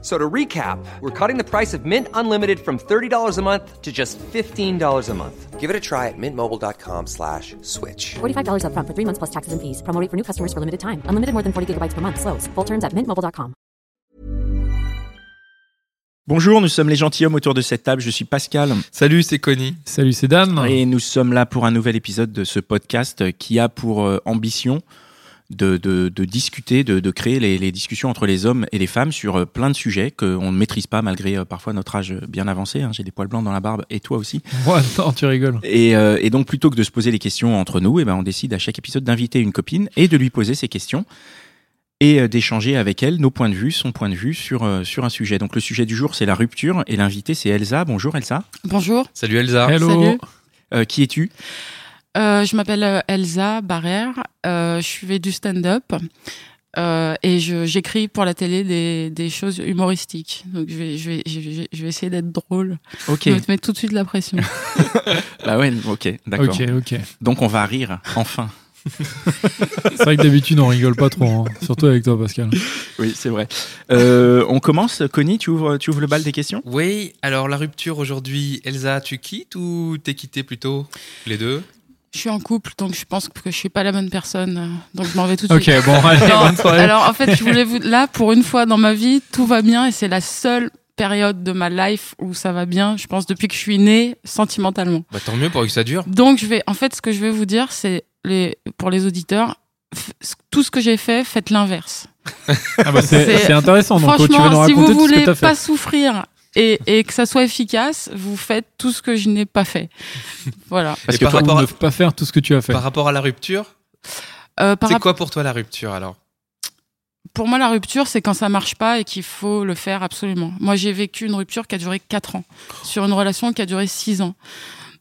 So to recap, we're cutting the price of Mint Unlimited from $30 a month to just $15 a month. Give it a try at mintmobile.com slash switch. $45 upfront for three months plus taxes and fees. Promo rate for new customers for limited time. Unlimited more than 40 gigabytes per month. Slows. Full terms at mintmobile.com. Bonjour, nous sommes les gentilshommes autour de cette table. Je suis Pascal. Salut, c'est Connie. Salut, c'est Dan. Et nous sommes là pour un nouvel épisode de ce podcast qui a pour euh, ambition de, de, de discuter, de, de créer les, les discussions entre les hommes et les femmes sur euh, plein de sujets qu'on ne maîtrise pas malgré euh, parfois notre âge bien avancé. hein. J'ai des poils blancs dans la barbe et toi aussi. Ouais, non, tu rigoles. Et, euh, et donc plutôt que de se poser les questions entre nous, eh ben, on décide à chaque épisode d'inviter une copine et de lui poser ces questions et d'échanger avec elle nos points de vue, son point de vue sur, euh, sur un sujet. Donc le sujet du jour, c'est la rupture et l'invité, c'est Elsa. Bonjour Elsa. Bonjour, Salut Elsa. Hello. Salut. Euh, qui es-tu? Euh, je m'appelle euh, Elsa Barrère, euh, je fais du stand-up euh, et j'écris pour la télé des, des choses humoristiques. Donc je vais, je vais, je vais, je vais essayer d'être drôle. Ok. Je vais te mettre tout de suite la pression. Bah ouais, ok, d'accord. Ok, ok. Donc on va rire, enfin. C'est vrai que d'habitude, on rigole pas trop, hein. surtout avec toi, Pascal. Oui, c'est vrai. Euh, on commence, Connie, tu ouvres, tu ouvres le bal des questions? Oui, alors la rupture aujourd'hui, Elsa, tu quittes ou t'es quitté plutôt Les deux? Je suis en couple, donc je pense que je suis pas la bonne personne. euh, Donc je m'en vais tout de Ok, suite. bon, allez, Non, bonne soirée. alors en fait, je voulais vous là pour une fois dans ma vie, tout va bien et c'est la seule période de ma life où ça va bien. Je pense depuis que je suis née sentimentalement. Bah tant mieux pour que ça dure. Donc je vais, en fait, ce que je vais vous dire, c'est les pour les auditeurs, tout ce que j'ai fait, faites l'inverse. Ah bah, c'est intéressant, donc tu vas Franchement, nous si raconter vous tout ce que voulez pas souffrir et, et que ça soit efficace, vous faites tout ce que je n'ai pas fait. Voilà. Parce Et que par toi, rapport, ne à, pas faire tout ce que tu as fait. par rapport à la rupture, Euh, c'est quoi pour toi la rupture alors? Pour moi, la rupture, c'est quand ça marche pas et qu'il faut le faire absolument. Moi, j'ai vécu une rupture qui a duré 4 ans sur une relation qui a duré 6 ans.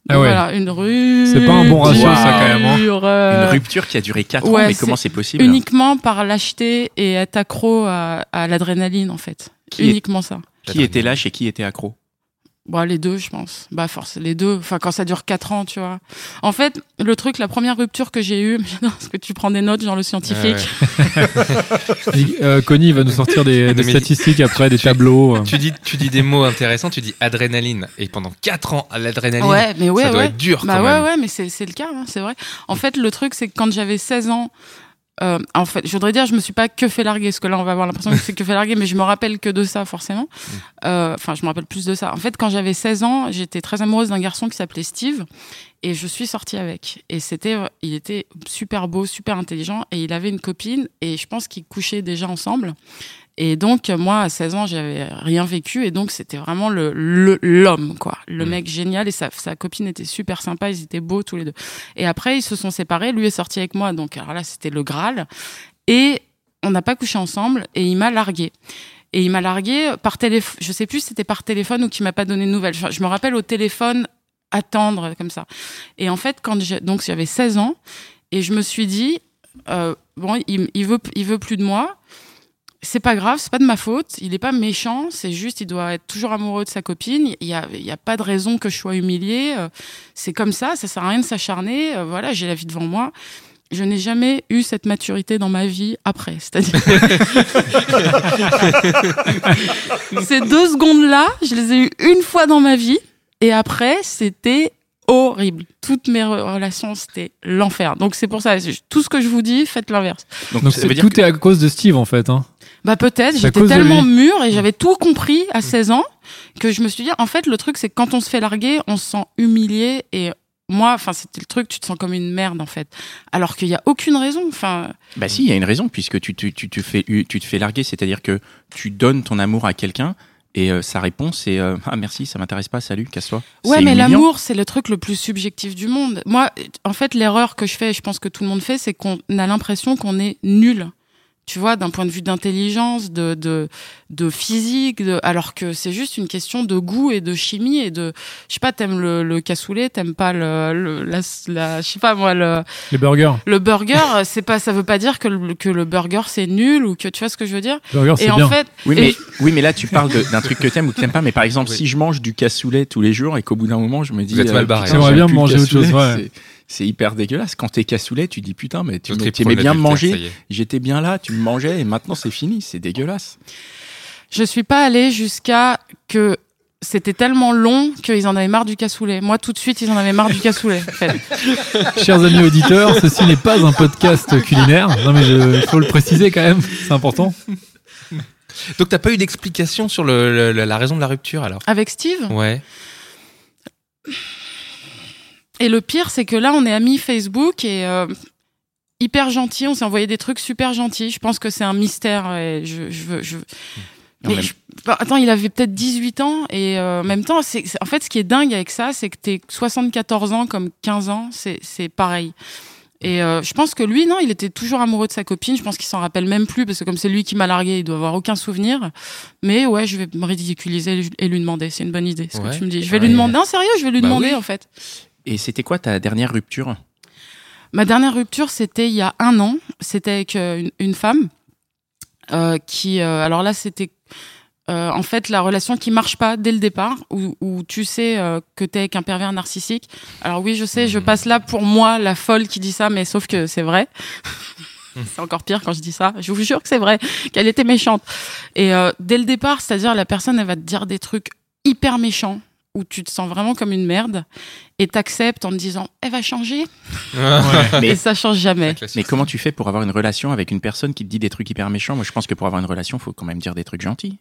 Ah ouais. Voilà, une rupture. C'est pas un bon ratio, ça, quand même, hein. euh, Une rupture qui a duré 4 ans, mais comment c'est possible? Uniquement par lâcheté et être accro à, à l'adrénaline, en fait. Qui est- Uniquement ça. Qui était lâche et qui était accro? Bon, les deux, je pense. Bah, force, les deux. Enfin, quand ça dure quatre ans, tu vois. En fait, le truc, la première rupture que j'ai eue, parce que tu prends des notes, genre le scientifique. Ouais, Et, euh, Connie va nous sortir des, des Mais- statistiques après, des tableaux. tu, dis, tu dis des mots intéressants, tu dis adrénaline. Et pendant 4 ans, à l'adrénaline, Ouais, mais ouais, ça doit ouais. être dur Bah quand ouais, même. ouais, mais c'est c'est le cas, hein, c'est vrai. En fait, le truc, c'est que quand j'avais 16 ans, euh, en fait, je voudrais dire, je me suis pas que fait larguer, parce que là, on va avoir l'impression que c'est que fait larguer, mais je me rappelle que de ça, forcément. Euh, Enfin, je me rappelle plus de ça. En fait, quand j'avais 16 ans, j'étais très amoureuse d'un garçon qui s'appelait Steve, et je suis sortie avec. Et c'était, il était super beau, super intelligent, et il avait une copine, et je pense qu'ils couchaient déjà ensemble. Et donc, moi, à 16 ans, j'avais rien vécu. Et donc, c'était vraiment le le- l'homme, quoi. Le Mm. mec génial. Et sa, sa copine était super sympa. Ils étaient beaux tous les deux. Et après, ils se sont séparés. Lui est sorti avec moi. Donc, alors là, c'était le Graal. Et on n'a pas couché ensemble. Et il m'a largué. Et il m'a largué par téléphone. Je sais plus si c'était par téléphone ou qu'il m'a pas donné de nouvelles. Enfin, je me rappelle au téléphone attendre comme ça. Et en fait, quand j'ai, donc j'avais 16 ans, et je me suis dit, euh, bon, il, il veut, il veut plus de moi c'est pas grave, c'est pas de ma faute, il est pas méchant, c'est juste il doit être toujours amoureux de sa copine, il y a, y a pas de raison que je sois humiliée, euh, c'est comme ça, ça sert à rien de s'acharner, euh, voilà, j'ai la vie devant moi. Je n'ai jamais eu cette maturité dans ma vie après, c'est-à-dire ces deux secondes-là, je les ai eues une fois dans ma vie et après c'était horrible. Toutes mes re- relations c'était l'enfer. Donc c'est pour ça, c'est- tout ce que je vous dis, faites l'inverse. Donc, Donc ça c'est- veut dire tout que- est à cause de Steve, en fait. Hein. Bah peut-être, j'étais tellement mûre et j'avais tout compris à 16 ans que je me suis dit, en fait, le truc c'est que quand on se fait larguer, on se sent humilié et moi, enfin c'était le truc, tu te sens comme une merde en fait. Alors qu'il y a aucune raison, enfin Bah si, il y a une raison, puisque tu, tu, tu, te fais, tu te fais larguer, c'est-à-dire que tu donnes ton amour à quelqu'un et euh, sa réponse c'est euh, Ah merci, ça m'intéresse pas, salut, casse-toi. Ouais, mais l'amour, c'est le truc le plus subjectif du monde. Moi, en fait, l'erreur que je fais, et je pense que tout le monde fait, c'est qu'on a l'impression qu'on est nul tu vois, d'un point de vue d'intelligence, de, de, de physique, de, alors que c'est juste une question de goût et de chimie et de, je sais pas, t'aimes le, le cassoulet, t'aimes pas le, le la, la, je sais pas moi, le, Les burgers. le burger, c'est pas, ça veut pas dire que le, que le burger c'est nul ou que tu vois ce que je veux dire? Burger, c'est Et en bien. fait, Oui et- mais, oui, mais là, tu parles d'un truc que t'aimes ou que t'aimes pas. Mais par exemple, Oui. si je mange du cassoulet tous les jours et qu'au bout d'un moment, je me dis. Vous êtes mal barré. J'aimerais j'aime bien le manger autre chose, ouais. C'est- hyper dégueulasse. Quand t'es cassoulet, tu dis putain, mais tu aimais bien me manger. J'étais bien là, tu me mangeais et maintenant c'est fini. C'est dégueulasse. je suis pas allée jusqu'à que c'était tellement long qu'ils en avaient marre du cassoulet. Moi, tout de suite, ils en avaient marre du cassoulet. en fait. Chers amis auditeurs, ceci n'est pas un podcast culinaire. Non, mais il faut le préciser quand même, c'est important. Donc t'as pas eu d'explication sur le, le- la raison de la rupture alors? Avec Steve? Ouais. Et le pire, c'est que là, on est amis Facebook et euh, hyper gentil. On s'est envoyé des trucs super gentils. Je pense que c'est un mystère. Et je, je, veux- je... En Mais même- je- attends, il avait peut-être 18 ans et euh, en même temps, c'est en fait ce qui est dingue avec ça, c'est que t'es 74 ans comme 15 ans, c'est pareil. Et euh, je pense que lui, non, il était toujours amoureux de sa copine. Je pense qu'il s'en rappelle même plus parce que comme c'est lui qui m'a largué, il doit avoir aucun souvenir. Mais ouais, je vais me ridiculiser et lui demander. C'est une bonne idée. Ce Ouais. que tu me dis. Je vais Ouais. lui demander. Non, sérieux, je vais lui Bah demander oui. en fait. Et c'était quoi ta dernière rupture? Ma dernière rupture, c'était il y a un an. C'était avec euh, une, une femme euh, qui, euh, alors là, c'était euh, en fait la relation qui marche pas dès le départ, où, où tu sais que t'es avec un pervers narcissique. Alors oui, je sais, je passe là pour moi la folle qui dit ça, mais sauf que c'est vrai. c'est encore pire quand je dis ça. Je vous jure que c'est vrai, qu'elle était méchante. Et dès le départ, c'est-à-dire la personne, elle va te dire des trucs hyper méchants où tu te sens vraiment comme une merde et t'acceptes en te disant elle va changer Mais- et ça change jamais. Mais comment tu fais pour avoir une relation avec une personne qui te dit des trucs hyper méchants? Moi, je pense que pour avoir une relation, faut quand même dire des trucs gentils.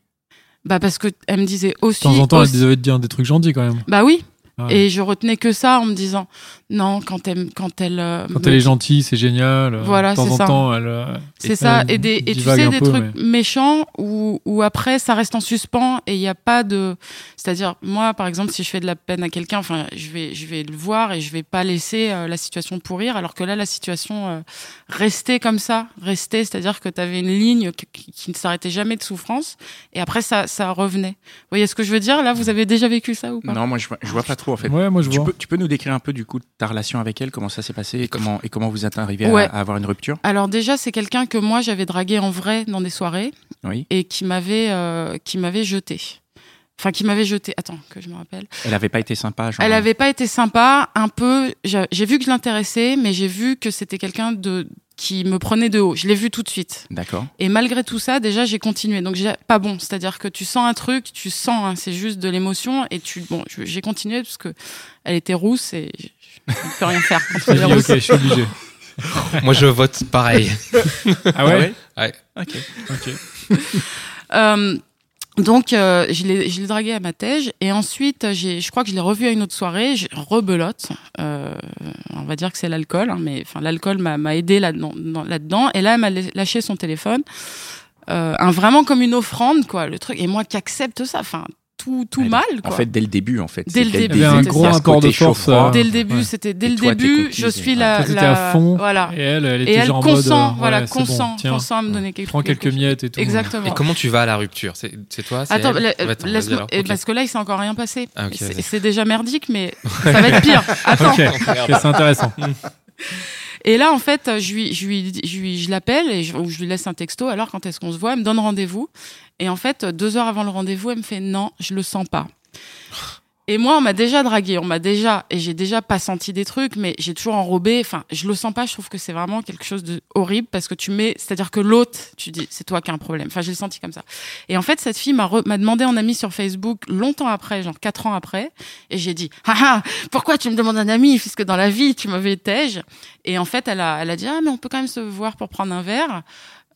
Bah parce que elle me disait aussi. De temps en temps, aussi- elle devait te dire des trucs gentils quand même. Bah oui. Et je retenais que ça en me disant non quand elle quand elle. euh, Quand me- elle est gentille, c'est génial. Voilà, de temps c'est en ça. temps, elle. euh, C'est ça. elle Et des et tu sais des peu, trucs mais- méchants où où après ça reste en suspens et il n'y a pas de. C'est-à-dire moi par exemple si je fais de la peine à quelqu'un, enfin je vais je vais le voir et je vais pas laisser euh, la situation pourrir alors que là la situation euh, restait comme ça, restait, c'est-à-dire que tu avais une ligne qui, ne s'arrêtait jamais de souffrance et après ça ça revenait. Vous voyez ce que je veux dire? Là vous avez déjà vécu ça ou pas? Non, moi, je vois, je vois pas trop en fait. Ouais, moi je Tu vois. peux, tu peux nous décrire un peu du coup ta relation avec elle, comment ça s'est passé et comment, et comment vous êtes arrivé Ouais. à, à avoir une rupture? Alors déjà, c'est quelqu'un que moi j'avais dragué en vrai dans des soirées Oui. et qui m'avait euh, qui m'avait jeté. Enfin, qui m'avait jeté. Attends, que je me rappelle. Elle avait pas été sympa. Genre, Elle avait pas été sympa, un peu. J'ai vu que je l'intéressais, mais j'ai vu que c'était quelqu'un de qui me prenait de haut. Je l'ai vu tout de suite. D'accord. Et malgré tout ça, déjà, j'ai continué. Donc, j'ai pas bon. C'est-à-dire que tu sens un truc, tu sens, hein, c'est juste de l'émotion, et tu, bon, j'ai continué parce que elle était rousse et je ne peux rien faire contre les rousses. ok, je suis obligé. Moi je vote pareil. Ah ouais Ouais. Ok. Ok. Euh, donc, euh, je l'ai dragué à ma tège. Et ensuite, j'ai, je crois que je l'ai revu à une autre soirée. Je rebelote. Euh, on va dire que c'est l'alcool. hein, mais enfin, l'alcool m'a, aidé là-dedans, dans- là-dedans. Et là, elle m'a lâché son téléphone. Euh, un, vraiment comme une offrande, quoi, le truc. Et moi qui accepte ça, enfin, tout, tout Ouais, mal, En quoi. fait, dès le début, en fait. Dès le début, Il y avait un c'était gros rapport de force. euh, Dès le début, ouais. c'était dès le début, je suis la, la- à fond. voilà. Et elle, elle Et était elle genre en consent, mode. euh, voilà, ouais, c'est bon, consent, tiens, consent à me donner quelque Prends quelques miettes et tout. Exactement. Et comment tu vas à la rupture C'est toi c'est Attends, Ok. parce que là, il s'est encore rien passé. Ah, C'est- déjà merdique, mais ça va être pire. Attends. C'est intéressant. Et là, en fait, je lui, je lui, je l'appelle et je, je lui laisse un texto. Alors, quand est-ce qu'on se voit? Elle me donne rendez-vous. Et en fait, deux heures avant le rendez-vous, elle me fait non, je le sens pas. Et moi, on m'a déjà dragué, on m'a déjà, et j'ai déjà pas senti des trucs, mais j'ai toujours enrobé. Enfin, je le sens pas. Je trouve que c'est vraiment quelque chose de horrible parce que tu mets, c'est-à-dire que l'autre, tu dis, c'est toi qui as un problème. Enfin, j'ai le senti comme ça. Et en fait, cette fille m'a m'a demandé en ami sur Facebook longtemps après, genre quatre ans après, et j'ai dit, ah ah, pourquoi tu me demandes un ami puisque dans la vie tu m'avais tège. Et en fait, elle a, elle a dit, ah mais on peut quand même se voir pour prendre un verre.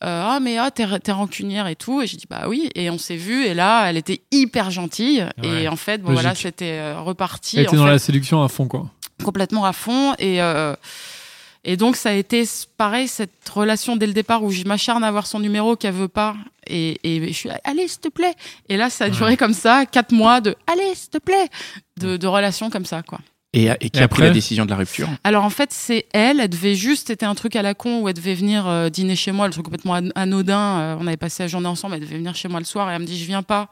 Euh, ah mais ah t'es t'es rancunière et tout. Et j'ai dit bah oui. Et on s'est vu et là elle était hyper gentille. Ouais, et en fait bon logique. voilà c'était euh, reparti Elle était dans fait, la séduction à fond, quoi. complètement à fond. Et euh, et donc ça a été pareil cette relation dès le départ où je m'acharne à avoir son numéro qu'elle veut pas. Et, et je suis allez s'il te plaît. Et là ça a duré comme ça quatre mois de allez s'il te plaît. De, de relation comme ça quoi Et, et qui Et a pris la décision de la rupture Alors en fait, c'est elle. Elle devait juste, c'était un truc à la con où elle devait venir euh, dîner chez moi, le truc complètement an- anodin. euh, on avait passé la journée ensemble. Elle devait venir chez moi le soir et elle me dit je viens pas.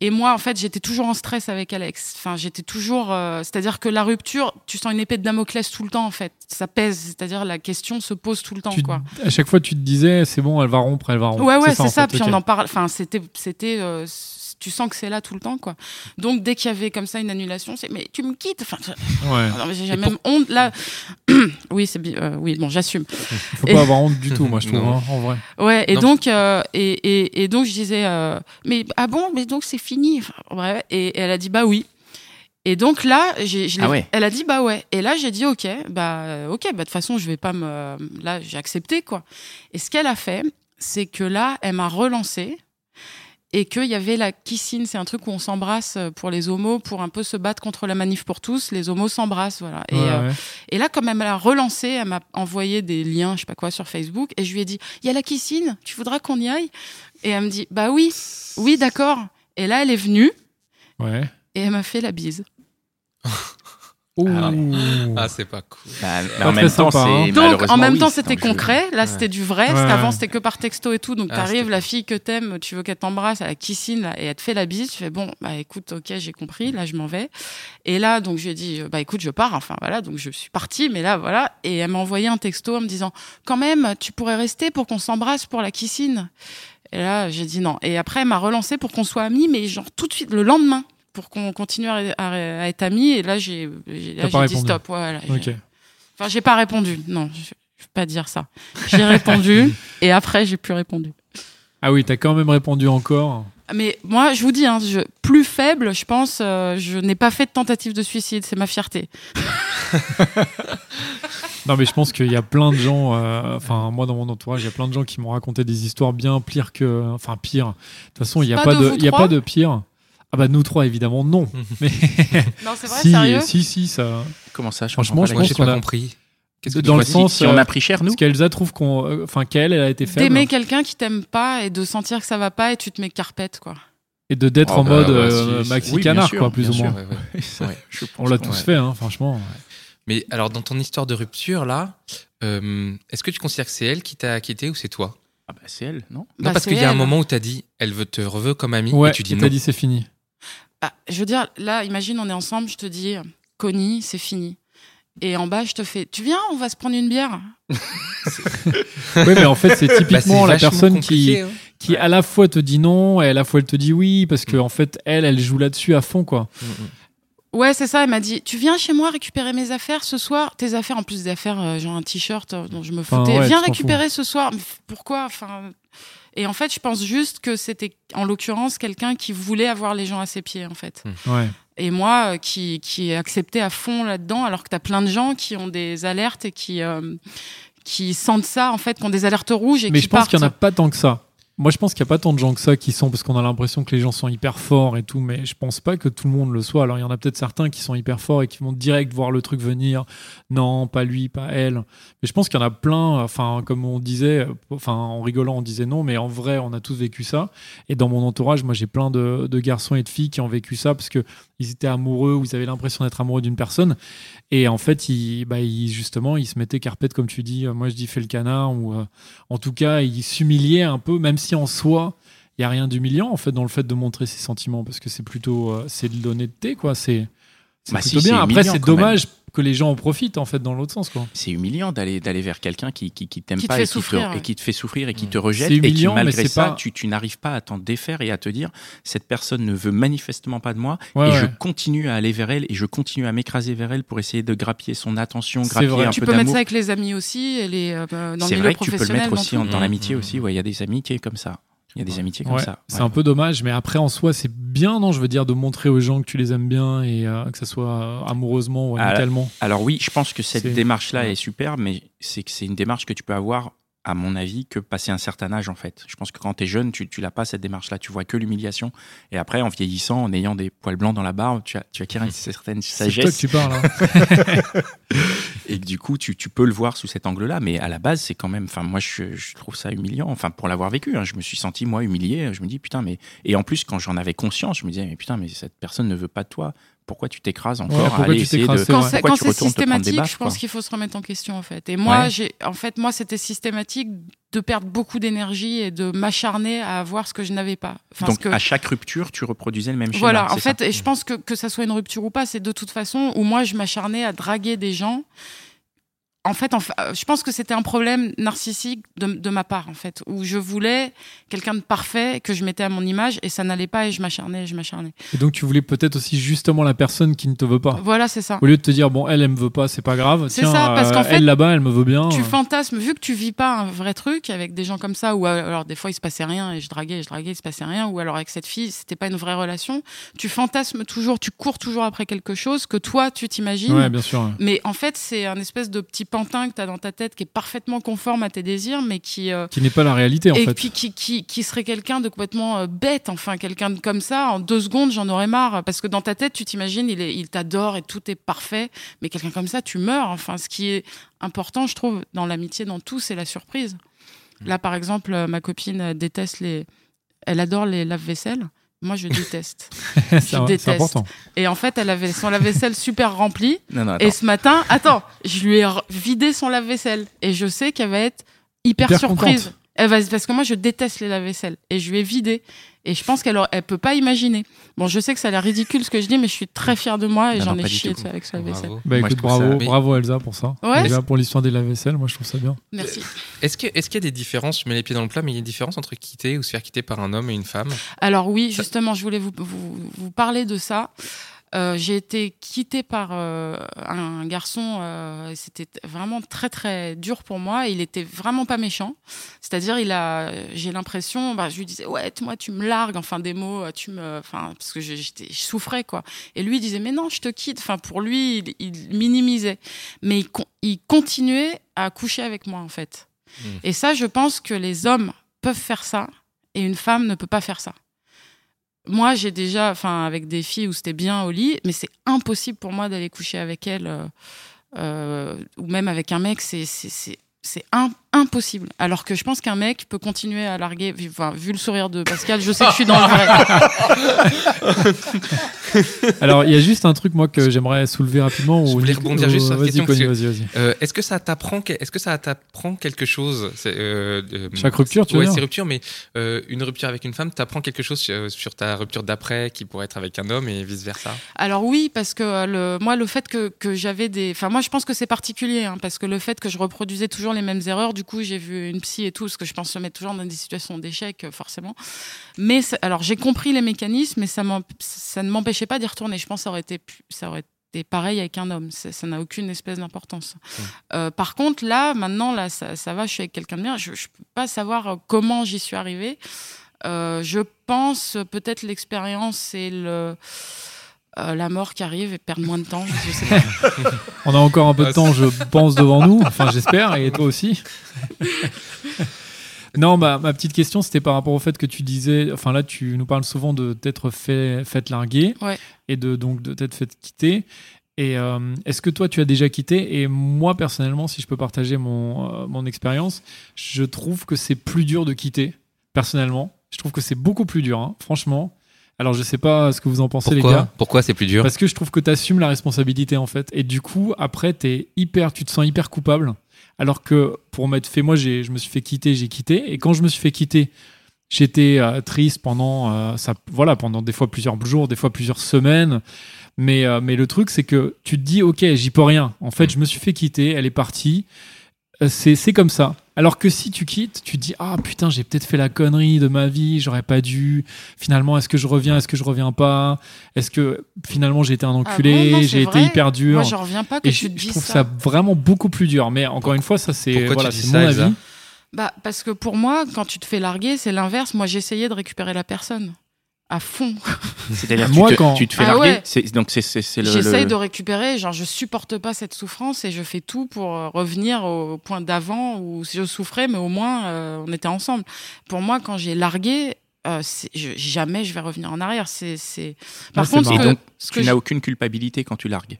Et moi, en fait, j'étais toujours en stress avec Alex. Enfin, j'étais toujours. euh, c'est-à-dire que la rupture, tu sens une épée de Damoclès tout le temps, en fait. Ça pèse. C'est-à-dire la question se pose tout le temps, Tu- quoi. à chaque fois, tu te disais, c'est bon, elle va rompre, elle va rompre. Ouais, ouais, c'est ça. fait, Puis on en parle. Enfin, c'était, euh, tu sens que c'est là tout le temps, quoi. Donc dès qu'il y avait comme ça une annulation, c'est mais tu me quittes. Enfin, je- Ouais. non, mais j'ai même honte là. oui, c'est euh, oui, bon, j'assume. Il faut Et- pas avoir honte du tout, moi, je trouve, hein, en vrai. Ouais, et Non. donc, euh, et, et, et donc je disais, euh, mais ah bon, mais donc c'est fini. Enfin, bref, et, et elle a dit bah oui. Et donc là, j'ai, je Ah ouais. elle a dit bah ouais. Et là, j'ai dit ok, bah euh, ok, bah de toute façon, je vais pas me, là, j'ai accepté quoi. Et ce qu'elle a fait, c'est que là, elle m'a relancé et qu'il y avait la kissine, c'est un truc où on s'embrasse pour les homos, pour un peu se battre contre la manif pour tous. Les homos s'embrassent, voilà. Et, euh, ouais. et là, comme elle m'a relancé, elle m'a envoyé des liens, je sais pas quoi, sur Facebook, et je lui ai dit, il y a la kissine, tu voudras qu'on y aille? Et elle me dit, bah oui, oui, d'accord. Et là, elle est venue Ouais. et elle m'a fait la bise. Ouh. Ah, c'est pas cool. Bah, mais Pas en même temps, sympa, hein. c'est Donc, en même oui, temps, c'était concret. Là, Ouais. c'était du vrai. Ouais, C'était avant, c'était que par texto et tout. Donc, Ah, t'arrives, la fille que t'aimes, tu veux qu'elle t'embrasse, à la kissine, là, et elle te fait la bise. Tu fais, bon, bah écoute, ok, j'ai compris. Là, je m'en vais. Et là, donc, je lui ai dit, bah écoute, je pars. Enfin, voilà. Donc, je suis partie. Mais là, voilà. Et elle m'a envoyé un texto en me disant, quand même, tu pourrais rester pour qu'on s'embrasse pour la kissine? Et là, j'ai dit non. Et après, elle m'a relancé pour qu'on soit amis, mais genre tout de suite, le lendemain, pour qu'on continue à, à- à être amis. Et là, j'ai dit répondu. stop. Voilà, j'ai- Ok. Enfin, j'ai pas répondu. Non, je, je vais pas dire ça. J'ai répondu et après, j'ai plus répondu. Ah oui, t'as quand même répondu encore. Mais moi, je vous dis, hein, je, plus faible, je pense, euh, je n'ai pas fait de tentative de suicide. C'est ma fierté. Non, mais je pense qu'il y a plein de gens, euh, enfin, moi dans mon entourage, il y a plein de gens qui m'ont raconté des histoires bien pires que. Enfin, pire. De toute façon, il n'y a, Pas pas de y a pas de pire. Ah bah, nous trois, évidemment, non. Mais Non, c'est vrai, si, sérieux si, si, ça. Comment ça je Franchement, comprends je pense qu'on pas a- compris. Qu'est-ce que Dans tu le sens, si on a pris cher, nous Parce qu'Elsa trouve qu'on. euh, Enfin, qu'elle, elle a été faible. D'aimer quelqu'un qui t'aime pas et de sentir que ça va pas et tu te mets carpette, quoi. Et de d'être Oh, en bah, mode bah, euh, si, maxi oui, canard, sûr, quoi, plus ou sûr. moins. Ouais, ouais. C'est vrai, je On l'a tous ouais. fait, hein, franchement. Mais alors, dans ton histoire de rupture, là, euh, est-ce que tu considères que c'est elle qui t'a quitté ou c'est toi? Ah bah, c'est elle, non? Non, Bah, parce qu'il y a un moment où t'as dit, elle veut te reveut comme amie, Ouais, et tu dis et non. t'as dit c'est fini. Bah, je veux dire, là, imagine, on est ensemble, je te dis, Connie, c'est fini. Et en bas, je te fais, tu viens, on va se prendre une bière. Oui, mais en fait, c'est Bah, typiquement la personne qui, hein. qui à la fois te dit non et à la fois elle te dit oui parce que en fait elle elle joue là-dessus à fond quoi. Mm, mm. Ouais, c'est ça. Elle m'a dit, tu viens chez moi récupérer mes affaires ce soir? Tes affaires, en plus des affaires, euh, genre un t-shirt euh, dont je me Enfin, foutais. ouais, viens récupérer ce soir. Mais pourquoi? Enfin. Et en fait, je pense juste que c'était, en l'occurrence, quelqu'un qui voulait avoir les gens à ses pieds, en fait. Ouais. Et moi, euh, qui, qui accepté à fond là-dedans, alors que t'as plein de gens qui ont des alertes et qui, euh, qui sentent ça, en fait, qui ont des alertes rouges et Mais qui je pense partent. qu'il y en a pas tant que ça. Moi, je pense qu'il n'y a pas tant de gens que ça qui sont, parce qu'on a l'impression que les gens sont hyper forts et tout, mais je pense pas que tout le monde le soit. Alors, il y en a peut-être certains qui sont hyper forts et qui vont direct voir le truc venir. Non, pas lui, pas elle. Mais je pense qu'il y en a plein, enfin, comme on disait, enfin, en rigolant, on disait non, mais en vrai, on a tous vécu ça. Et dans mon entourage, moi, j'ai plein de, garçons et de filles qui ont vécu ça parce que ils étaient amoureux ou ils avaient l'impression d'être amoureux d'une personne. Et en fait, ils, bah, ils- justement, ils se mettaient carpette, comme tu dis. Moi, je dis fait le canard ou euh, en tout cas, il s'humiliait un peu, même si en soi, il y a rien d'humiliant en fait dans le fait de montrer ses sentiments, parce que c'est plutôt euh, c'est de l'honnêteté, quoi. C'est Bah plutôt si, bien. Après, c'est même. Que les gens en profitent en fait dans l'autre sens, quoi. C'est humiliant d'aller d'aller vers quelqu'un qui qui, qui t'aime Qui te pas et, qui te, ouais. et qui te fait souffrir et qui te rejette C'est et qui humiliant, mais malgré ça pas- tu, tu n'arrives pas à t'en défaire et à te dire cette personne ne veut manifestement pas de moi Ouais, et ouais. je continue à aller vers elle et je continue à m'écraser vers elle pour essayer de grappiller son attention, grappiller vrai. un Tu peu peux mettre d'amour. ça avec les amis aussi, et les, euh, dans le C'est milieu vrai que tu peux le mettre aussi en- dans l'amitié aussi. Ouais, il y a des amitiés comme ça. Il y a des amitiés comme Ouais, ça. c'est un peu dommage, mais après en soi, c'est bien, non Je veux dire, de montrer aux gens que tu les aimes bien et euh, que ce soit euh, amoureusement ou amicalement. Alors oui, je pense que cette démarche-là ouais. est super, mais c'est que c'est une démarche que tu peux avoir, à mon avis, que passer un certain âge en fait. Je pense que quand tu es jeune, tu, tu l'as pas cette démarche-là, tu vois que l'humiliation. Et après, en vieillissant, en ayant des poils blancs dans la barbe, tu, as, tu acquiers une certaine C'est toi que sagesse tu parles. hein. et que du coup, tu, tu peux le voir sous cet angle-là. Mais à la base, c'est quand même, enfin moi, je, je trouve ça humiliant. Enfin, pour l'avoir vécu, hein, je me suis senti moi humilié. Je me dis putain, mais et en plus quand j'en avais conscience, je me disais mais putain, mais cette personne ne veut pas de toi. Pourquoi tu t'écrases Ouais, encore à aller tu essayer de quand c'est quand systématique, baffes, je pense qu'il faut se remettre en question en fait. Et moi, Ouais. j'ai en fait moi c'était systématique de perdre beaucoup d'énergie et de m'acharner à avoir ce que je n'avais pas. Enfin, Donc que- à chaque rupture, tu reproduisais le même schéma. voilà, en ça fait, et je pense que que ça soit une rupture ou pas, c'est de toute façon où moi je m'acharnais à draguer des gens. En fait, euh, je pense que c'était un problème narcissique de, de ma part, en fait, où je voulais quelqu'un de parfait que je mettais à mon image et ça n'allait pas et je m'acharnais, je m'acharnais. Et donc tu voulais peut-être aussi justement la personne qui ne te veut pas. Voilà, c'est ça. Au lieu de te dire, bon, elle, elle me veut pas, c'est pas grave. C'est ça, parce qu'en euh, fait, elle là-bas, elle me veut bien. tu fantasmes, vu que tu vis pas un vrai truc avec des gens comme ça, ou alors des fois il se passait rien et je draguais, et je draguais, il se passait rien, ou alors avec cette fille, c'était pas une vraie relation, tu fantasmes toujours, tu cours toujours après quelque chose que toi tu t'imagines. Ouais, bien sûr. Mais en fait, c'est un espèce de petit pantin que tu as dans ta tête qui est parfaitement conforme à tes désirs, mais qui. euh, Qui n'est pas la réalité, en et fait. puis qui, qui, qui serait quelqu'un de complètement euh, bête, enfin, quelqu'un de comme ça, en deux secondes, j'en aurais marre. Parce que dans ta tête, tu t'imagines, il, est- il t'adore et tout est parfait, mais quelqu'un comme ça, tu meurs. Enfin, ce qui est important, je trouve, dans l'amitié, dans tout, c'est la surprise. Là, par exemple, euh, ma copine déteste les. Elle adore les lave-vaisselle. Moi, je déteste. c'est je déteste. important. Et en fait, elle avait son lave-vaisselle super rempli. Non, non, attends. Et ce matin, attends, je lui ai vidé son lave-vaisselle. Et je sais qu'elle va être hyper, Hyper surprise. contente. Elle va, parce que moi, je déteste les lave-vaisselle. Et je lui ai vidé. Et je pense qu'elle elle peut pas imaginer. Bon, je sais que ça a l'air ridicule ce que je dis, mais je suis très fière de moi et j'en ai chié avec ce lave-vaisselle. Bravo. Bah écoute, ça- bravo, Elsa pour ça. Ouais. Déjà pour l'histoire des lave-vaisselle, moi je trouve ça bien. Merci. Est-ce qu'il y a des différences, je mets les pieds dans le plat, mais il y a une différence entre quitter ou se faire quitter par un homme et une femme? Alors oui, justement, je voulais vous, vous, vous parler de ça. Euh, j'ai été quittée par euh, un garçon, euh, c'était vraiment très très dur pour moi. Il était vraiment pas méchant, c'est-à-dire il a, j'ai l'impression, bah, je lui disais ouais, moi tu me largues, enfin des mots, tu me, enfin parce que je- j'étais, je souffrais quoi. Et lui il disait mais non, je te quitte. Enfin pour lui, il, il minimisait, mais il, con- il continuait à coucher avec moi en fait. Mm. Et ça, je pense que les hommes peuvent faire ça et une femme ne peut pas faire ça. Moi, j'ai déjà, enfin, avec des filles où c'était bien au lit, mais c'est impossible pour moi d'aller coucher avec elles, euh, euh, ou même avec un mec, c'est c'est- un- impossible. Alors que je pense qu'un mec peut continuer à larguer, vu, enfin, vu le sourire de Pascal, je sais que je suis dans le vrai. Alors il y a juste un truc moi que j'aimerais soulever rapidement. Je ou- voulais rebondir juste sur question. Euh, Est-ce que ça t'apprend Est-ce que ça t'apprend quelque chose? C'est, euh, euh, Chaque rupture, tu veux Ouais, c'est rupture, mais euh, une rupture avec une femme, t'apprends quelque chose sur, sur ta rupture d'après qui pourrait être avec un homme et vice versa. Alors oui, parce que le, moi, le fait que, que j'avais des... Enfin, moi, je pense que c'est particulier, hein, parce que le fait que je reproduisais toujours les mêmes erreurs, du coup, j'ai vu une psy et tout, parce que je pense se mettre toujours dans des situations d'échec, euh, forcément. Mais, alors, j'ai compris les mécanismes, mais ça, ne m'empêchait pas d'y retourner. Je pense que ça aurait été, pu- ça aurait été pareil avec un homme. Ça n'a aucune espèce d'importance. Euh, par contre, là, maintenant, là, ça, ça va, je suis avec quelqu'un de bien. Je ne peux pas savoir euh, comment j'y suis arrivée. Euh, je pense peut-être l'expérience et le... euh, la mort qui arrive et perdre moins de temps, je, je sais pas. On a encore un peu de Ah, temps, je pense, devant nous. Enfin, j'espère, et toi aussi. non, bah, ma petite question, c'était par rapport au fait que tu disais. Enfin, là, tu nous parles souvent de t'être fait, fait larguer Ouais. et de donc de t'être fait quitter. Et euh, est-ce que toi, tu as déjà quitté? Et moi, personnellement, si je peux partager mon, euh, mon expérience, je trouve que c'est plus dur de quitter, personnellement. Je trouve que c'est beaucoup plus dur, hein, franchement. Alors, je sais pas ce que vous en pensez, les gars. Pourquoi c'est plus dur Parce que je trouve que tu assumes la responsabilité en fait. Et du coup, après, hyper, tu te sens hyper coupable. Alors que pour m'être fait, moi, j'ai, je me suis fait quitter, j'ai quitté. Et quand je me suis fait quitter, j'étais euh, triste pendant, euh, ça, voilà, pendant des fois plusieurs jours, des fois plusieurs semaines. Mais, euh, mais le truc, c'est que tu te dis, ok, j'y peux rien. En fait, je me suis fait quitter, elle est partie. Euh, C'est, c'est comme ça. Alors que si tu quittes, tu te dis, ah putain, j'ai peut-être fait la connerie de ma vie, j'aurais pas dû. Finalement, est-ce que je reviens, est-ce que je reviens pas? Est-ce que finalement j'ai été un enculé, Ah bon Non, c'est j'ai été vrai. hyper dur? Moi, je reviens pas que Et tu je, te je trouve ça. ça vraiment beaucoup plus dur. Mais encore une fois, ça c'est Pourquoi tu voilà, dis c'est ça, mon avis. Bah, parce que pour moi, quand tu te fais larguer, c'est l'inverse. Moi, j'essayais de récupérer la personne à fond. C'est-à-dire Moi, tu, te, quand- tu te fais Ah larguer. ouais. c'est- Donc c'est c'est- c'est le. J'essaye le- de récupérer. Genre, je supporte pas cette souffrance et je fais tout pour euh, revenir au point d'avant où je souffrais, mais au moins euh, on était ensemble. Pour moi, quand j'ai largué, euh, je- jamais je vais revenir en arrière. C'est, c'est. Par contre, ce marrant. que, Et donc, ce Tu que n'as je- aucune culpabilité quand tu largues.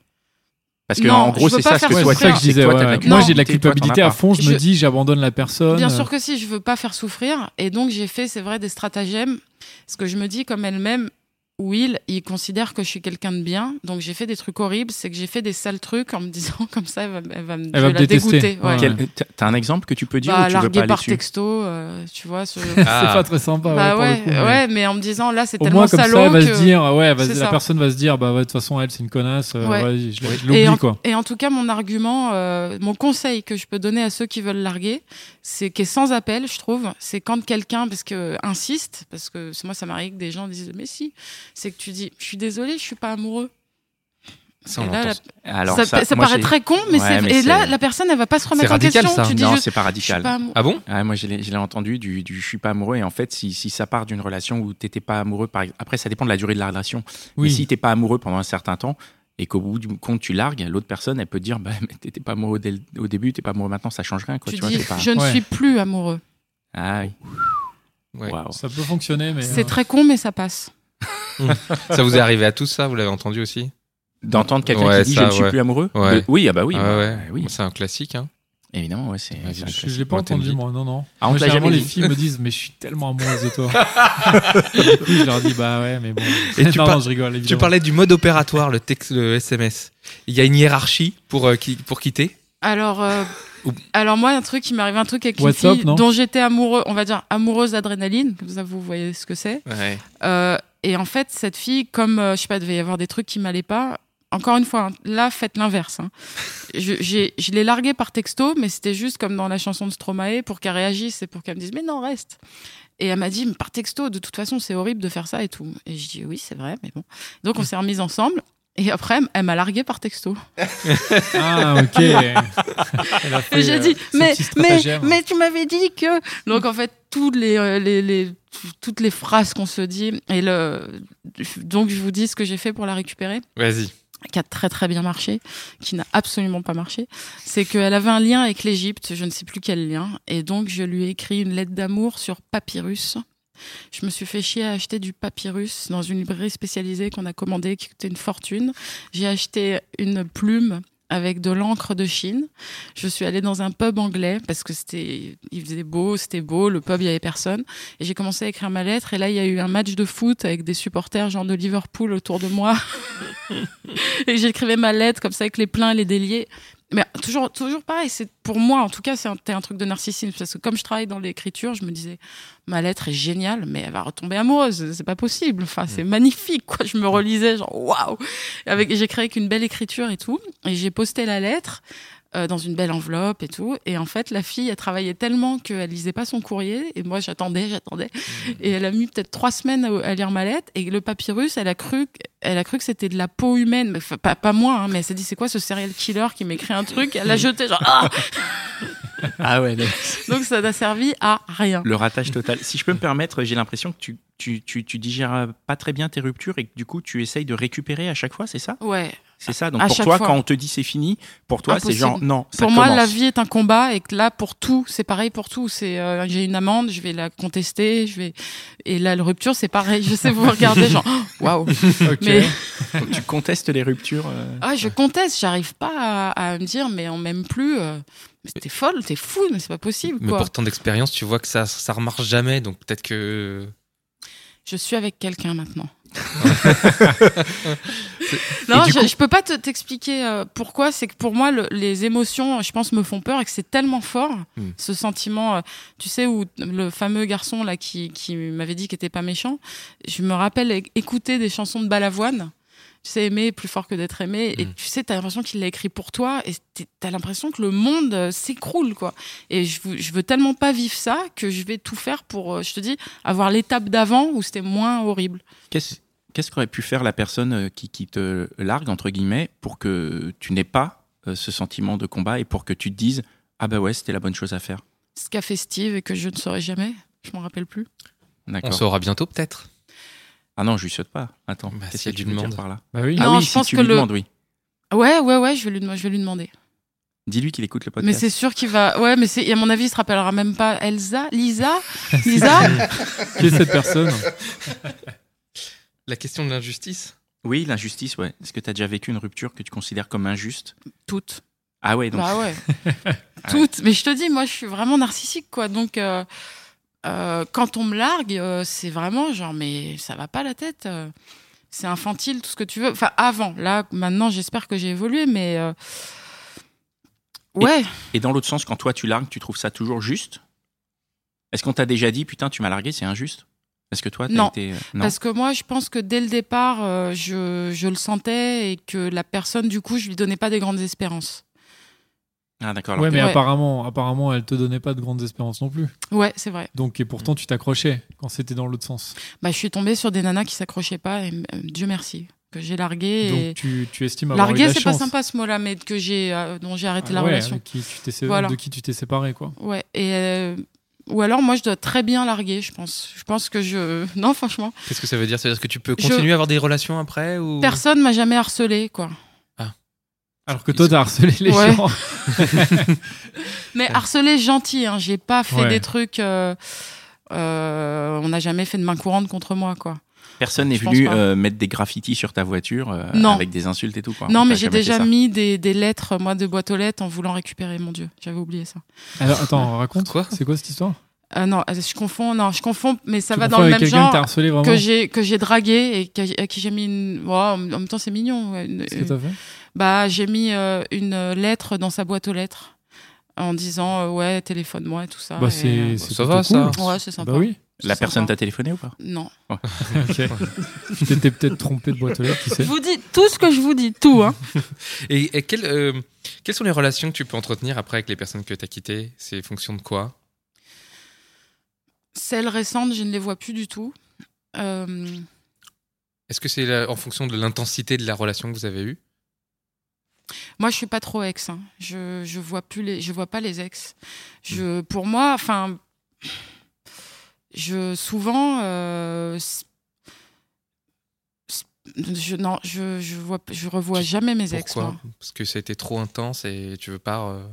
Parce que Non, en gros, c'est ça ce que toi ça je disais. toi, ouais. Moi, j'ai de la culpabilité, toi, à fond. Je Je- me dis, j'abandonne la personne. Bien sûr que si, je veux pas faire souffrir. Et donc, j'ai fait, c'est vrai, des stratagèmes. Parce que je me dis, comme elle Will, il considère que je suis quelqu'un de bien, donc j'ai fait des trucs horribles, c'est que j'ai fait des sales trucs en me disant comme ça, elle va, elle va, me- Elle je va vais me la détester. dégoûter. ouais. T'as- un exemple que tu peux dire Bah, ou tu veux pas aller par dessus? texto, euh, tu vois. ce- C'est pas très sympa. bah ouais, coup, mais- ouais, mais en me disant là, c'est Au tellement moins, comme salaud ça, elle va que... se dire, ouais, va- la ça. personne va se dire, bah ouais, de toute façon, elle, c'est une connasse, euh, je l'oublie, en, quoi. et en tout cas, mon argument, euh, mon conseil que je peux donner à ceux qui veulent larguer, c'est qui est sans appel, je trouve, c'est quand quelqu'un, parce que insiste, parce que moi ça m'arrive que des gens disent mais si, c'est que tu dis je suis désolé, je suis pas amoureux. Ça, là. Alors, ça, ça, paraît très con, mais Ouais, c'est mais et là la personne elle va pas se remettre en radical, question. ça. Tu dis Non, c'est pas radical. pas. Ah bon? Ouais, moi, je l'ai entendu du, du je suis pas amoureux. Et en fait, si, si ça part d'une relation où t'étais pas amoureux, par... après, ça dépend de la durée de la relation. Oui. Mais si t'es pas amoureux pendant un certain temps et qu'au bout du compte tu largues, l'autre personne, elle peut te dire, bah, mais t'étais pas amoureux dès le- au début, t'es pas amoureux maintenant, ça change rien. Quoi, Tu dis pas... je ne Ouais. suis plus amoureux. Ah, oui. Ça peut fonctionner, mais. C'est euh, très con, mais ça passe. Ça vous est arrivé à tous, ça? Vous l'avez entendu aussi? D'entendre quelqu'un Ouais, qui dit ça, je ne suis ouais. plus amoureux? Ouais. De- Oui, ah bah oui. Ah bah, oui. C'est un classique. Hein. Évidemment, ouais, c'est. Je- je l'ai pas entendu, moi, non, non. Ah, on Moi, jamais les dit filles me disent, mais je suis tellement amoureuse de toi. du coup, je leur dis, bah ouais, mais bon. Et tu non, par- non, je rigole, Tu évidemment. parlais du mode opératoire, le texte, le SMS. Il y a une hiérarchie pour, euh, qui- pour quitter? Alors, euh, alors moi, un truc, il m'est arrivé un truc avec une WhatsApp, fille non? dont j'étais amoureux, on va dire amoureuse d'adrénaline, comme ça vous voyez ce que c'est. Ouais. Euh, et en fait, cette fille, comme euh, je sais pas, devait y avoir des trucs qui m'allaient pas. Encore une fois, hein, là, faites l'inverse. hein. Je, je l'ai larguée par texto, mais c'était juste comme dans la chanson de Stromae pour qu'elle réagisse et pour qu'elle me dise mais non reste. Et elle m'a dit mais par texto, de toute façon, c'est horrible de faire ça et tout. Et je dis oui, c'est vrai, mais bon. Donc on s'est remis ensemble. Et après, elle m'a largué par texto. Ah, ok. Et j'ai euh, dit, son mais, tu m'avais dit que. Donc, en fait, toutes les, euh, les, les- toutes les phrases qu'on se dit. Et le, donc, je vous dis ce que j'ai fait pour la récupérer, Vas-y. qui a très, très bien marché, qui n'a absolument pas marché. C'est qu'elle avait un lien avec l'Égypte, je ne sais plus quel lien. Et donc, je lui ai écrit une lettre d'amour sur papyrus. Je me suis fait chier à acheter du papyrus dans une librairie spécialisée qu'on a commandé, qui coûtait une fortune. J'ai acheté une plume avec de l'encre de Chine. Je suis allée dans un pub anglais parce que c'était, il faisait beau, c'était beau, le pub, il y avait personne. Et j'ai commencé à écrire ma lettre. Et là, il y a eu un match de foot avec des supporters genre de Liverpool autour de moi. et j'écrivais ma lettre comme ça avec les pleins et les déliés. Mais toujours, toujours pareil, c'est pour moi, en tout cas, c'est un, truc de narcissisme. Parce que comme je travaille dans l'écriture, je me disais, ma lettre est géniale, mais elle va retomber amoureuse. C'est pas possible. Enfin, c'est magnifique, quoi. Je me relisais, genre, waouh! Avec, j'ai créé qu'une belle écriture et tout. Et j'ai posté la lettre. Euh, dans une belle enveloppe et tout. Et en fait, la fille, elle travaillait tellement qu'elle lisait pas son courrier. Et moi, j'attendais, j'attendais. Et elle a mis peut-être trois semaines à, à lire ma lettre. Et le papyrus, elle a cru, elle a cru que c'était de la peau humaine. Enfin, pas, pas moi, hein, mais elle s'est dit, c'est quoi ce serial killer qui m'écrit un truc? Elle l'a jeté, genre, ah Ah ouais, Donc ça n'a servi à rien. le ratage total. Si je peux me permettre, j'ai l'impression que tu, tu, tu, tu digères pas très bien tes ruptures et que du coup, tu essayes de récupérer à chaque fois, c'est ça? Ouais. C'est ça. Donc À pour toi, fois. quand on te dit c'est fini, pour toi, c'est genre non. Ça Pour moi, la vie est un combat et que là, pour tout, c'est pareil pour tout. C'est euh, j'ai une amende, je vais la contester, je vais et là, la rupture, c'est pareil. Je sais vous regardez genre waouh. Ok. Mais tu contestes les ruptures. euh, ah, je conteste, j'arrive pas à, à me dire mais on m'aime plus. euh, mais t'es folle, t'es fou, mais c'est pas possible Mais quoi. pour tant d'expérience, tu vois que ça, ça remarche jamais. Donc peut-être que. Je suis avec quelqu'un maintenant. Non, je, coup- je peux pas te- t'expliquer euh, pourquoi. C'est que pour moi, le- les émotions, je pense, me font peur et que c'est tellement fort, Hmm. ce sentiment. euh, tu sais, où le fameux garçon là qui, qui m'avait dit qu'il était pas méchant, je me rappelle écouter des chansons de Balavoine. Tu sais, aimer plus fort que d'être aimé. Et Hmm. tu sais, t'as l'impression qu'il l'a écrit pour toi et t'as l'impression que le monde euh, s'écroule, quoi. Et je, je veux tellement pas vivre ça que je vais tout faire pour, euh, je te dis, avoir l'étape d'avant où c'était moins horrible. Qu'est-ce qu'est-ce qu'aurait pu faire la personne euh, qui, qui te largue, entre guillemets, pour que tu n'aies pas euh, ce sentiment de combat et pour que tu te dises Ah bah ouais, c'était la bonne chose à faire? Ce qu'a fait Steve et que je ne saurais jamais. Je m'en rappelle plus. On saura bientôt peut-être. Ah non, je lui saute pas. Attends, Bah, qu'est-ce s'il y que a tu par là? Bah oui. Ah Non, oui, je si pense tu que lui le- demandes, oui. Ouais, ouais, ouais, je vais lui, dem- je vais lui demander. Dis-lui qu'il écoute le podcast. Mais c'est sûr qu'il va. Ouais, mais c'est, à mon avis, il se rappellera même pas. Elsa Lisa Lisa Qui est cette personne? La question de l'injustice. Oui, l'injustice, ouais. Est-ce que tu as déjà vécu une rupture que tu considères comme injuste? Toutes. Ah ouais, donc Bah ouais. Toutes. Mais je te dis, moi, je suis vraiment narcissique, quoi. Donc, euh, euh, quand on me largue, euh, c'est vraiment genre, mais ça va pas la tête. c'est infantile, tout ce que tu veux. Enfin, avant. Là, maintenant, j'espère que j'ai évolué, mais. euh, Ouais. Et dans l'autre sens, quand toi tu largues, tu trouves ça toujours juste? Est-ce qu'on t'a déjà dit, putain, tu m'as largué, c'est injuste? Est-ce que toi, Non, été. euh, non Parce que moi, je pense que dès le départ, euh, je, je le sentais et que la personne, du coup, je lui donnais pas des grandes espérances. Ah, d'accord. Ouais, que- mais Ouais. apparemment, apparemment, elle te donnait pas de grandes espérances non plus. Ouais, c'est vrai. Donc, et pourtant, tu t'accrochais quand c'était dans l'autre sens. Bah, je suis tombée sur des nanas qui s'accrochaient pas et euh, Dieu merci que j'ai largué. et... Donc, tu, tu estimes avoir Largué, la c'est pas sympa ce mot-là, mais que j'ai, euh, dont j'ai arrêté Ah la ouais, relation. qui tu Voilà. De qui tu t'es séparé, quoi. Ouais. Et euh, ou alors moi, je dois très bien larguer, je pense. Je pense que je, non, franchement, Qu'est-ce que ça veut dire? Ça veut dire que tu peux Je- continuer à avoir des relations après ou... personne m'a jamais harcelé, quoi. Alors que toi, t'as harcelé les Ouais. gens. Mais harcelé gentil, hein. J'ai pas fait Ouais. des trucs. euh, euh, on n'a jamais fait de main courante contre moi, quoi. Personne n'est venu pas. euh, mettre des graffitis sur ta voiture euh, Non. avec des insultes et tout. Quoi. non, mais j'ai déjà mis des, des lettres, moi, de boîte aux lettres en voulant récupérer. Mon Dieu, j'avais oublié ça. Alors, attends, raconte. Quoi C'est quoi cette histoire? Ah non, je confonds. Non, je confonds, mais ça Tu va dans le même quelqu'un que t'as genre harcelé vraiment que j'ai que j'ai dragué et que- à qui j'ai mis une. En même temps, c'est mignon. une- que t'as fait? Bah, j'ai mis euh, une lettre dans sa boîte aux lettres en disant euh, ouais, téléphone-moi et tout ça. Bah, et, c'est euh, ça va, ça. Ouais, c'est sympa. Bah oui. La personne t'a téléphoné ou pas? Non. Tu t'étais peut-être trompé de boîte aux lettres, qui Je sait vous dis tout ce que je vous dis, tout. Hein. Et, euh, quelles sont les relations que tu peux entretenir après avec les personnes que tu as quittées? C'est fonction de quoi? Celles récentes, je ne les vois plus du tout. Euh, Est-ce que c'est en fonction de l'intensité de la relation que vous avez eue? Moi, je suis pas trop ex. hein. Je je vois plus les, je vois pas les ex. Je pour moi, enfin, je souvent. euh, je, non, je, je vois, je revois Tu- jamais mes ex. Pourquoi moi. Parce que ça a été trop intense et tu veux pas. euh,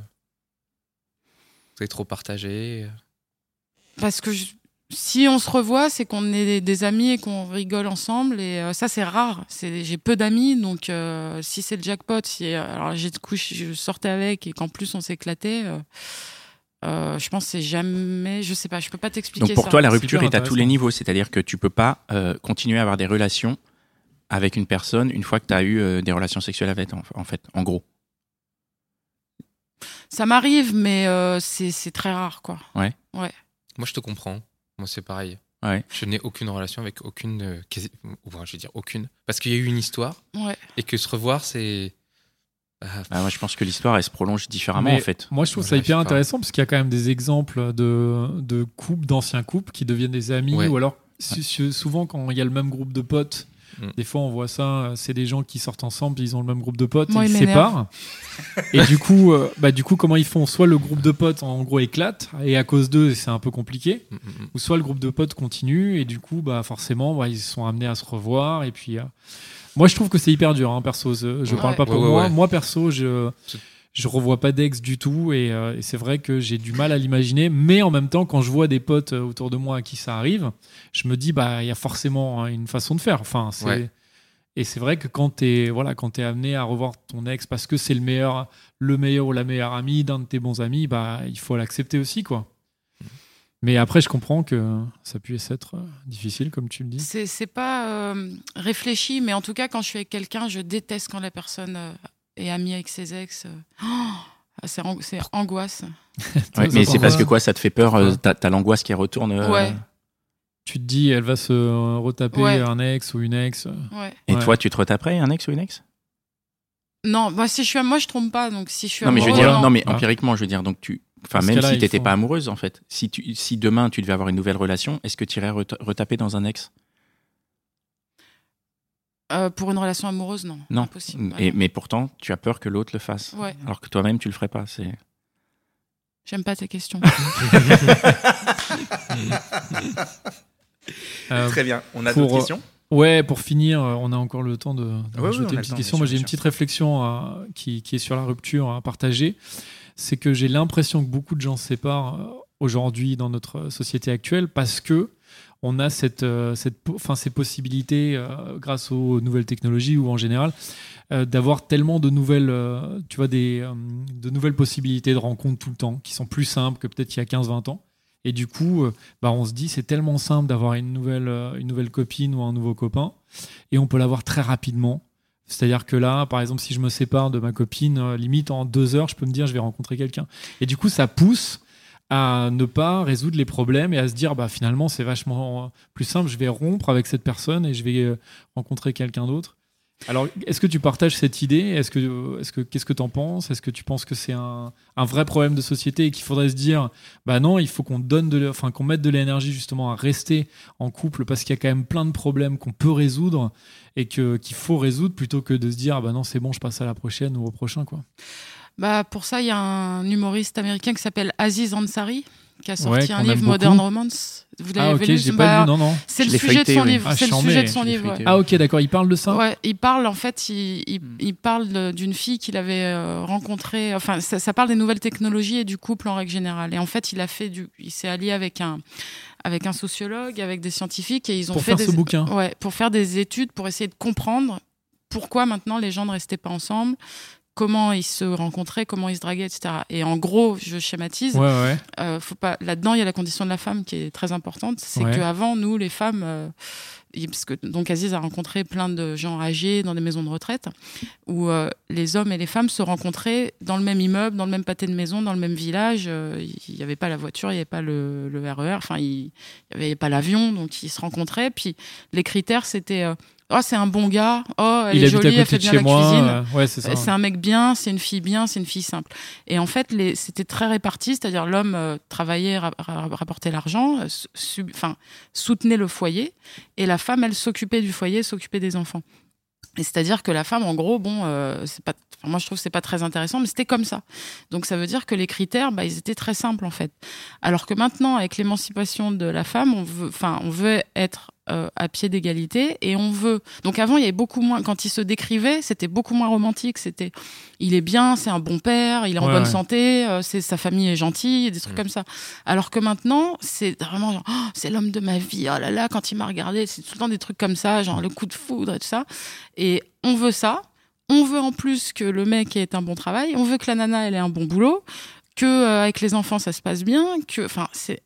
avez trop partagé. Parce que je- si on se revoit, c'est qu'on est des, amis et qu'on rigole ensemble. Et euh, ça, c'est rare. C'est, j'ai peu d'amis, donc si c'est le jackpot, si alors j'ai de couche, je sortais avec et qu'en plus on s'éclatait. Euh, je pense que c'est jamais, je sais pas, je peux pas t'expliquer Donc pour ça. toi, la rupture est à tous les niveaux, c'est-à-dire que tu peux pas euh, continuer à avoir des relations avec une personne une fois que tu as eu euh, des relations sexuelles avec, en, en fait, en gros. Ça m'arrive, mais euh, c'est, très rare, quoi. Moi, je te comprends. Moi, c'est pareil. Ouais. Je n'ai aucune relation avec aucune. euh, quasi- ou, enfin, je vais dire aucune. Parce qu'il y a eu une histoire Ouais. et que se revoir, c'est. Ah, Bah, moi, je pense que l'histoire, elle se prolonge différemment, Mais en fait. Moi, je trouve ça hyper pas. intéressant parce qu'il y a quand même des exemples de, de couples, d'anciens couples qui deviennent des amis Ouais. ou alors souvent quand il y a le même groupe de potes. Mm. Des fois, on voit ça, euh, c'est des gens qui sortent ensemble, ils ont le même groupe de potes, Moi, ils il se séparent. et du coup, euh, bah, du coup, comment ils font? Soit le groupe de potes, en gros, éclate, et à cause d'eux, c'est un peu compliqué. mm, mm. Ou soit le groupe de potes continue, et du coup, bah, forcément, bah, ils sont amenés à se revoir. Et puis, euh, moi, je trouve que c'est hyper dur, hein, perso. Je, je Ouais. parle pas pour Ouais, ouais, moi. ouais. Moi, perso, je je revois pas d'ex du tout et, euh, et c'est vrai que j'ai du mal à l'imaginer mais en même temps quand je vois des potes euh, autour de moi à qui ça arrive je me dis bah il y a forcément hein, une façon de faire enfin c'est Ouais. et c'est vrai que quand t'es voilà quand t'es amené à revoir ton ex parce que c'est le meilleur le meilleur ou la meilleure amie d'un de tes bons amis bah il faut l'accepter aussi quoi mais après je comprends que ça puisse être euh, difficile comme tu le dis C'est, c'est pas euh, réfléchi, mais en tout cas, quand je suis avec quelqu'un, je déteste quand la personne euh, est amie avec ses ex. Oh, c'est, ang- c'est angoisse. Ouais, mais c'est parce que quoi, ça te fait peur euh, T'as t'as l'angoisse qui retourne. euh, Ouais. tu te dis elle va se retaper Ouais. un ex ou une ex Ouais. Et Ouais. toi, tu te retaperais un ex ou une ex? Non, moi, si je suis, moi, je trompe pas. Donc, si je suis Non, mais je veux amoureuse, dire, non, mais Ah. empiriquement, je veux dire, donc tu. Enfin, même si t'étais faut- pas amoureuse, en fait, si, tu, si demain tu devais avoir une nouvelle relation, est-ce que tu irais reta- retaper dans un ex? Euh, pour une relation amoureuse, non. Non. Impossible. Et, mais pourtant, tu as peur que l'autre le fasse. Ouais. Alors que toi-même, tu le ferais pas. C'est. J'aime pas tes questions. Euh, bien. On a d'autres questions? Ouais, pour finir, euh, on a encore le temps de, de Ouais, une petite question. Moi, j'ai une petite réflexion euh, qui, qui est sur la rupture à partager. C'est que j'ai l'impression que beaucoup de gens se séparent euh, aujourd'hui dans notre société actuelle parce que on a cette, cette, enfin, ces possibilités euh, grâce aux nouvelles technologies ou en général euh, d'avoir tellement de nouvelles, euh, tu vois, des, de nouvelles possibilités de rencontres tout le temps qui sont plus simples que peut-être il y a 15-20 ans. Et du coup, euh, bah, on se dit, c'est tellement simple d'avoir une nouvelle, euh, une nouvelle copine ou un nouveau copain, et on peut l'avoir très rapidement. C'est-à-dire que là, par exemple, si je me sépare de ma copine, euh, limite en deux heures, je peux me dire, je vais rencontrer quelqu'un. Et du coup, ça pousse à ne pas résoudre les problèmes et à se dire, bah, finalement, c'est vachement plus simple, je vais rompre avec cette personne et je vais rencontrer quelqu'un d'autre. Alors, est-ce que tu partages cette idée? Est-ce que, est-ce que, qu'est-ce que tu en penses? Est-ce que tu penses que c'est un, vrai problème de société et qu'il faudrait se dire, bah non, il faut qu'on donne de, enfin, qu'on mette de l'énergie justement à rester en couple parce qu'il y a quand même plein de problèmes qu'on peut résoudre et que qu'il faut résoudre plutôt que de se dire, ah bah non, c'est bon, je passe à la prochaine ou au prochain, quoi. Bah, pour ça, il y a un humoriste américain qui s'appelle Aziz Ansari qui a sorti Ouais, un livre Modern beaucoup. Romance. Vous Ah, l'avez ok, lu Bah, pas lu, non, non. C'est Je le sujet feuilleté, de son oui. livre. Ah, c'est le sujet de son livre. ouais. Ah, ok, d'accord, il parle de ça Ouais, il parle en fait, il, il, il parle d'une fille qu'il avait euh, rencontrée. Enfin, ça, ça parle des nouvelles technologies et du couple en règle générale. Et en fait, il a fait du, il s'est allié avec un avec un sociologue, avec des scientifiques et ils ont Pour fait faire des ce bouquin. ouais, pour faire des études pour essayer de comprendre pourquoi maintenant les gens ne restaient pas ensemble, comment ils se rencontraient, comment ils se draguaient, etc. Et en gros, je schématise. Ouais, ouais. Euh, faut pas là-dedans il y a la condition de la femme qui est très importante c'est Ouais. qu'avant nous les femmes euh, parce que donc Aziz a rencontré plein de gens âgés dans des maisons de retraite où euh, les hommes et les femmes se rencontraient dans le même immeuble dans le même pâté de maison dans le même village il n'y avait pas la voiture il n'y avait pas le, le RER enfin il n'y avait pas l'avion donc ils se rencontraient puis les critères c'était oh c'est un bon gars oh elle il est jolie elle fait bien la moi. cuisine euh, ouais, c'est un mec bien, c'est une fille bien, c'est une fille simple. Et en fait, les- c'était très réparti, c'est-à-dire l'homme euh, travaillait, ra- ra- rapportait l'argent, euh, soutenait le foyer, et la femme, elle s'occupait du foyer, s'occupait des enfants. Et c'est-à-dire que la femme, en gros, bon, euh, c'est pas, enfin, moi je trouve que c'est pas très intéressant, mais c'était comme ça. Donc ça veut dire que les critères, bah, ils étaient très simples en fait. Alors que maintenant, avec l'émancipation de la femme, on veut, enfin, on veut être euh, à pied d'égalité et on veut. Donc avant, il y avait beaucoup moins. Quand il se décrivait, c'était beaucoup moins romantique. C'était, il est bien, c'est un bon père, il est en Ouais, bonne ouais. santé, euh, c'est sa famille est gentille, des trucs Mm. comme ça. Alors que maintenant, c'est vraiment genre, Oh, c'est l'homme de ma vie. Oh là là, quand il m'a regardé, c'est tout le temps des trucs comme ça, genre le coup de foudre et tout ça. Et on veut ça. On veut en plus que le mec ait un bon travail. On veut que la nana elle ait un bon boulot, que euh, avec les enfants ça se passe bien. Que, enfin, c'est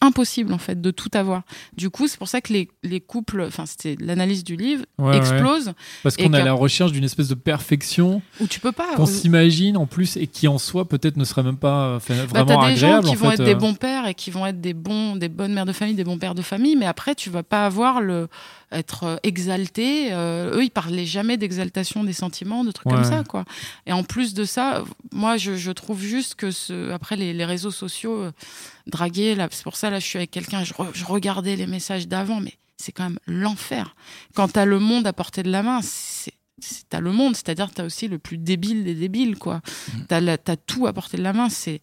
impossible en fait de tout avoir. Du coup, c'est pour ça que les, les couples, enfin, c'était l'analyse du livre, Ouais, ouais. explosent Parce qu'on est à la recherche d'une espèce de perfection où tu peux pas. qu'on euh, s'imagine en plus et qui en soi peut-être ne serait même pas euh, Bah, vraiment t'as des gens agréable. qui en vont fait, être des euh. bons pères et qui vont être des bons, des bonnes mères de famille, des bons pères de famille, mais après tu vas pas avoir le être exalté. Euh, eux, ils parlaient jamais d'exaltation des sentiments, de trucs Ouais. comme ça, quoi. Et en plus de ça, moi, je, je trouve juste que ce, après les, les réseaux sociaux, draguer, là, c'est pour ça là, je suis avec quelqu'un, je, re- je regardais les messages d'avant, mais c'est quand même l'enfer. Quand t'as le monde à portée de la main, c'est t'as le monde, c'est-à-dire t'as aussi le plus débile des débiles, quoi. T'as la- t'as tout à portée de la main, c'est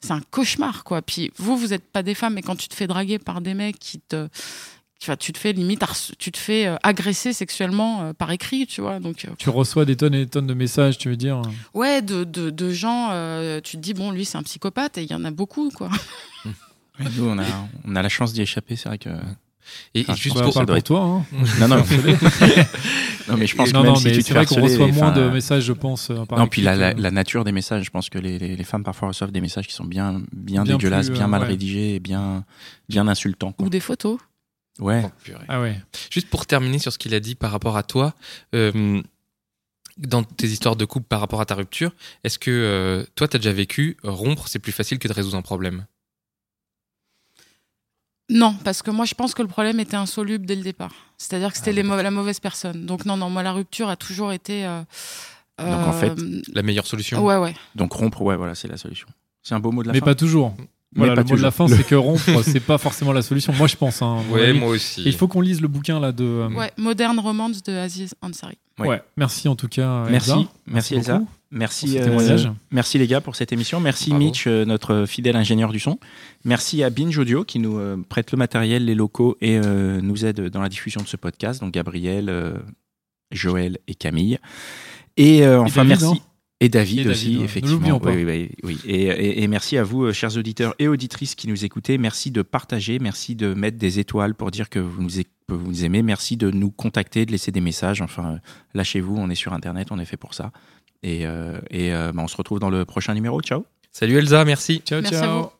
c'est un cauchemar, quoi. Puis vous, vous êtes pas des femmes, mais quand tu te fais draguer par des mecs qui te tu, te fais limite tu te fais euh, agresser sexuellement euh, par écrit, tu vois. Donc euh, Tu reçois des tonnes et des tonnes de messages, tu veux dire ouais, de, de, de gens, euh, tu te dis bon, lui c'est un psychopathe et il y en a beaucoup, quoi. Nous, on a, on a la chance d'y échapper, c'est vrai que. Et, et juste pour, parle doit pour être- toi. hein. Non, non. non, mais je pense que non, même non, si mais tu c'est te vrai fais qu'on harceler, reçoit moins de messages, je pense. euh, par Non, puis la, la nature des messages, je pense que les, les, les femmes parfois reçoivent des messages qui sont bien, bien, Bien dégueulasses, plus, bien euh, mal ouais. rédigés et bien, bien insultants. quoi. Ou des photos. Ouais. Oh. Ah ouais. Juste pour terminer sur ce qu'il a dit par rapport à toi, euh, dans tes histoires de couple par rapport à ta rupture, est-ce que euh, toi, tu as déjà vécu rompre, c'est plus facile que de résoudre un problème? Non, parce que moi je pense que le problème était insoluble dès le départ. C'est-à-dire que c'était les mau- la mauvaise personne. Donc non, non, moi la rupture a toujours été. euh, Donc, en fait, euh, La meilleure solution ouais, ouais. Donc rompre, ouais, voilà, c'est la solution. C'est un beau mot de la Mais fin. pas toujours. Mais Voilà, pas le mot de la fin, toujours. c'est que rompre, c'est pas forcément la solution. Moi, je pense. Hein, Ouais, moi aussi. Et il faut qu'on lise le bouquin là de. euh, Ouais, Modern Romance de Aziz Ansari. Ouais. ouais. Merci en tout cas. Merci, Elsa. merci Elsa. beaucoup Merci, euh, témoignage. merci les gars pour cette émission. Merci Bravo. Mitch, euh, notre fidèle ingénieur du son. Merci à Binge Audio qui nous euh, prête le matériel, les locaux et euh, nous aide dans la diffusion de ce podcast. Donc Gabriel, euh, Joël et Camille. Et euh, enfin David, merci. hein. Et David Et aussi, ouais. Effectivement. l'oublions pas. Oui, oui, oui. Et, et- et merci à vous, chers auditeurs et auditrices qui nous écoutez. Merci de partager, merci de mettre des étoiles pour dire que vous nous, é- que vous nous aimez. Merci de nous contacter, de laisser des messages. Enfin, lâchez-vous, on est sur Internet, on est fait pour ça. Et, euh, et euh, bah, on se retrouve dans le prochain numéro. Ciao Salut Elsa, merci. Ciao, Merci à ciao. vous.